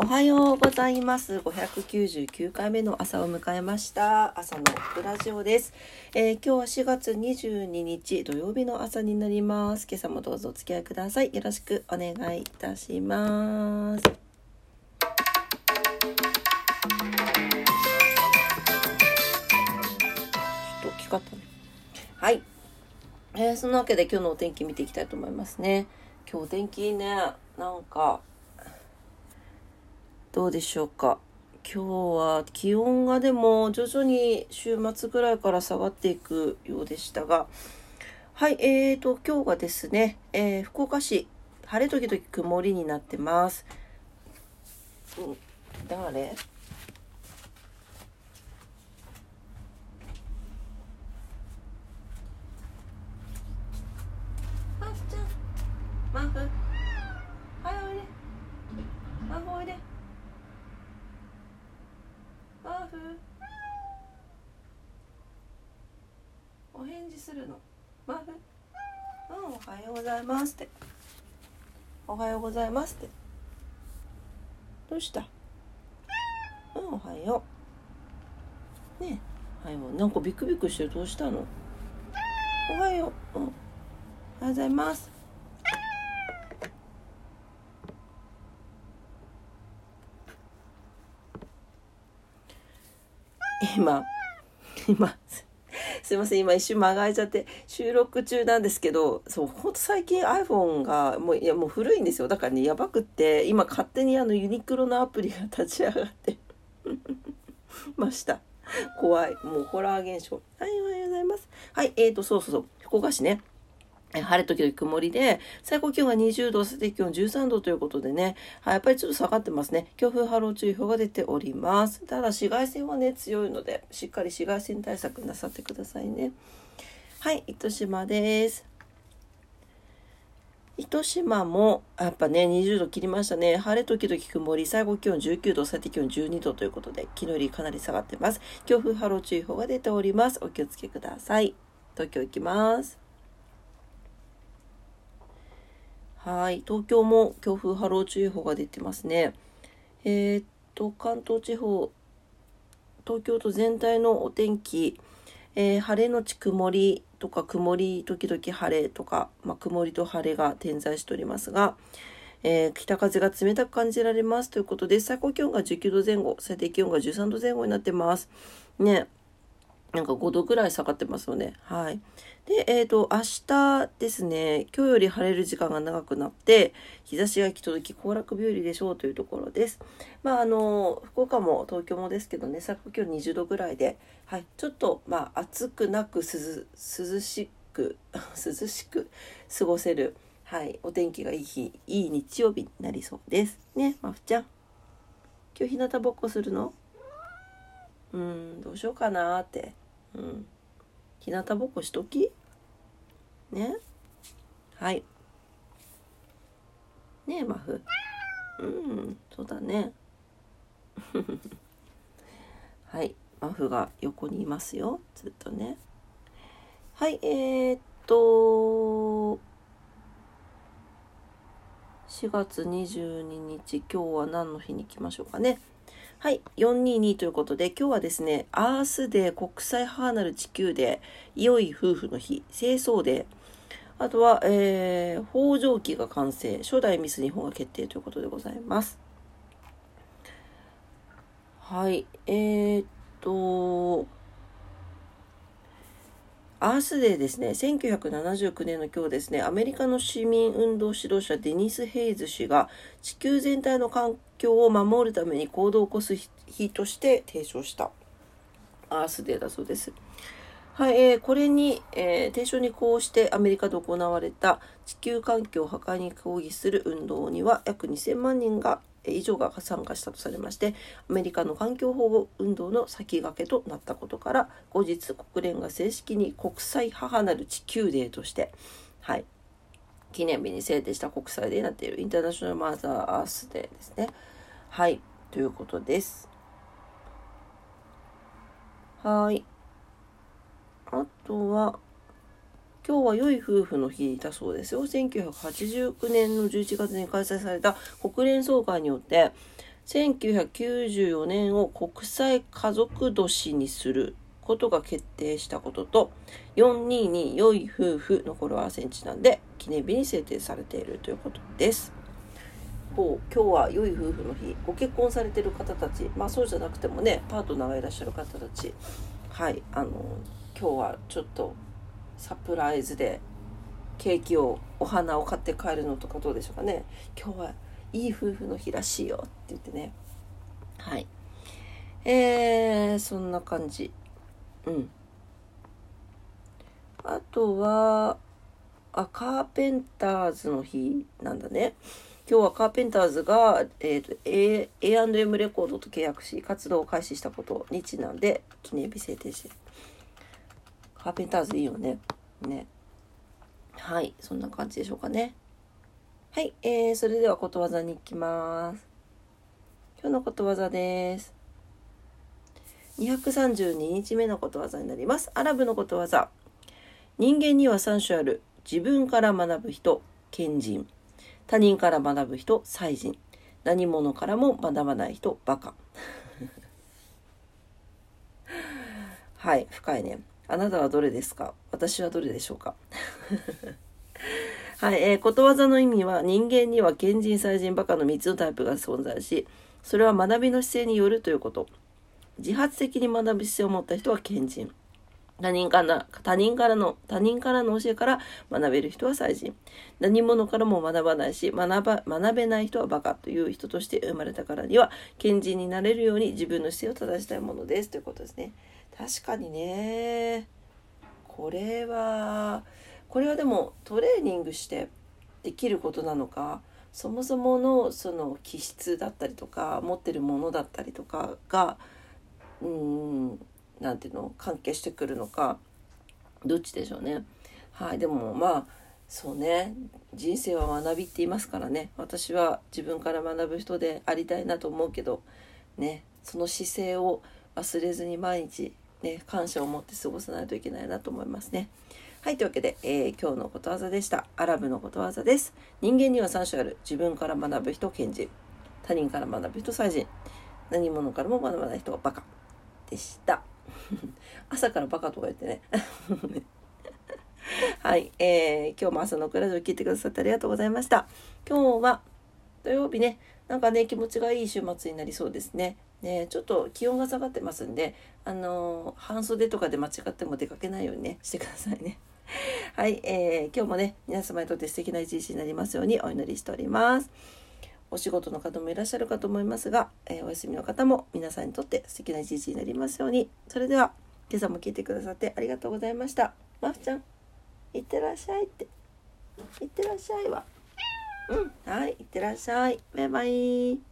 おはようございます。599回目の朝を迎えました。朝のブラジオです、えー今日は4月22日土曜日の朝になります。今朝もどうぞお付き合いください。よろしくお願いいたします。ちょっと大きかったね。はい。えーそんなわけで今日のお天気見ていきたいと思いますね。今日お天気ね、なんか、どうでしょうか？今日は気温がでも徐々に週末ぐらいから下がっていくようでしたが、はい、えーと、今日がですね、えー福岡市、晴れ時々曇りになってます。うん、誰マフちゃん、マフ、はい、おいで。マフおいで。マフ。お返事するの。マフ。うん、おはようございますって。おはようございますって。どうした？うん、おはよう。ねえ、おはよう。なんかビクビクしてるどうしたの？おはよう。うん。おはようございます。今、今、すいません、今一瞬間が空いちゃって、収録中なんですけど、そう、ほんと最近 iPhone が、もう、いや、もう古いんですよ。だからね、やばくって、今勝手にあのユニクロのアプリが立ち上がって ました。怖い。もうホラー現象。はい、おはようございます。はい、えーと、そうそうそう、福岡市ね。え晴れ時々曇りで、最高気温が20度、最低気温13度ということでね、はい、やっぱりちょっと下がってますね。強風波浪注意報が出ております。ただ紫外線はね、強いので、しっかり紫外線対策なさってくださいね。はい、糸島です。糸島も、やっぱね、20度切りましたね。晴れ時々曇り、最高気温19度、最低気温12度ということで、昨日よりかなり下がってます。強風波浪注意報が出ております。お気をつけください。東京行きます。はい、東京も強風波浪注意報が出てますね。えーっと、関東地方、東京都全体のお天気、えー晴れのち曇りとか曇り時々晴れとか、まあ、曇りと晴れが点在しておりますが、えー北風が冷たく感じられますということで最高気温が19度前後最低気温が13度前後になってます。ね。なんか5度ぐらい下がってますよねはいでえっ、と明日ですね今日より晴れる時間が長くなって日差しが行き届き行楽日和でしょうというところですまああの福岡も東京もですけどね最高気温20度ぐらいではいちょっとまあ暑くなく涼涼しく 涼しく過ごせるはい、お天気がいい日、いい日曜日になりそうです。ね、まふちゃん。今日日向ぼっこするの？うん、どうしようかなーって。うん。日向ぼっこしとき？ね。はい。ねえ、マフ。うん、そうだね。はい、マフが横にいますよ。ずっとね。はい、えー、っと、4月22日今日は何の日に行きましょうかねはい422ということで今日はですねアースデー国際母なる地球デー良い夫婦の日清掃デーあとは、えー、北条記が完成初代ミス日本が決定ということでございます。はいえー、っとアースデーですね、1979年の今日ですね、アメリカの市民運動指導者デニス・ヘイズ氏が地球全体の環境を守るために行動を起こす日として提唱した。アースデーだそうです。はい、えーこれに、えー提唱にこうしてアメリカで行われた地球環境破壊に抗議する運動には約2000万人が以上が参加したとされましてアメリカの環境保護運動の先駆けとなったことから後日国連が正式に国際母なる地球デーとして、はい、記念日に制定した国際デーになっているインターナショナルマザーアースデーですね。はいということです。はい。あとは、今日は良い夫婦の日だそうですよ。1989年の11月に開催された国連総会によって、1994年を国際家族年にすることが決定したことと422良い夫婦の語呂合わせにちなんで記念日に制定されているということです。今日は良い夫婦の日ご結婚されてる方たちまあそうじゃなくてもねパートナーがいらっしゃる方たちはいあの今日はちょっとサプライズでケーキをお花を買って帰るのとかどうでしょうかね。今日はいい夫婦の日らしいよって言ってね。はい。えー、そんな感じ。うん。あとはあカーペンターズの日なんだね。今日はカーペンターズが、えーと、A&M レコードと契約し活動を開始したことにちなんで記念日制定してカーペンターズいいよね。ね。はい。そんな感じでしょうかね。はい、えー、それではことわざに行きます。今日のことわざです。232日目のことわざになります。アラブのことわざ。人間には3種ある。自分から学ぶ人賢人。他人から学ぶ人、才人。何者からも学ばない人、バカ。はい、深いね。あなたはどれですか？私はどれでしょうか？はい、えー、ことわざの意味は人間には賢人、才人、バカの3つのタイプが存在し、それは学びの姿勢によるということ。自発的に学ぶ姿勢を持った人は賢人。他人から、他人からの、他人からの教えから学べる人は才人。何者からも学ばないし、学ば、学べない人はバカという人として生まれたからには、賢人になれるように自分の姿勢を正したいものです。ということですね。確かにね。これは、これはでもトレーニングしてできることなのか、そもそものその気質だったりとか、持ってるものだったりとかが、うん、なんていうの関係してくるのかどっちでしょうね。はい、でもまあそうね人生は学びって言いますからね私は自分から学ぶ人でありたいなと思うけどねその姿勢を忘れずに毎日ね感謝を持って過ごさないといけないなと思いますね。はい、というわけで、えー、今日のことわざでした。アラブのことわざです。人間には3種ある。自分から学ぶ人、賢人。他人から学ぶ人、才人。何者からも学ばない人はバカ。でした。朝からバカとか言ってね。はい、えー、今日も朝のクラジオ聞いてくださってありがとうございました。今日は土曜日ね、なんかね、気持ちがいい週末になりそうですね。ね、ちょっと気温が下がってますんで、あの、半袖とかで間違っても出かけないようにね、してくださいね。はい、えー、今日もね、皆様にとって素敵な一日になりますようにお祈りしております。お仕事の方もいらっしゃるかと思いますが、えー、お休みの方も皆さんにとって素敵な一日になりますように。それでは、今朝も聞いてくださってありがとうございました。まふちゃん、いってらっしゃいって。いってらっしゃいは。うん、はい、いってらっしゃい。バイバイ。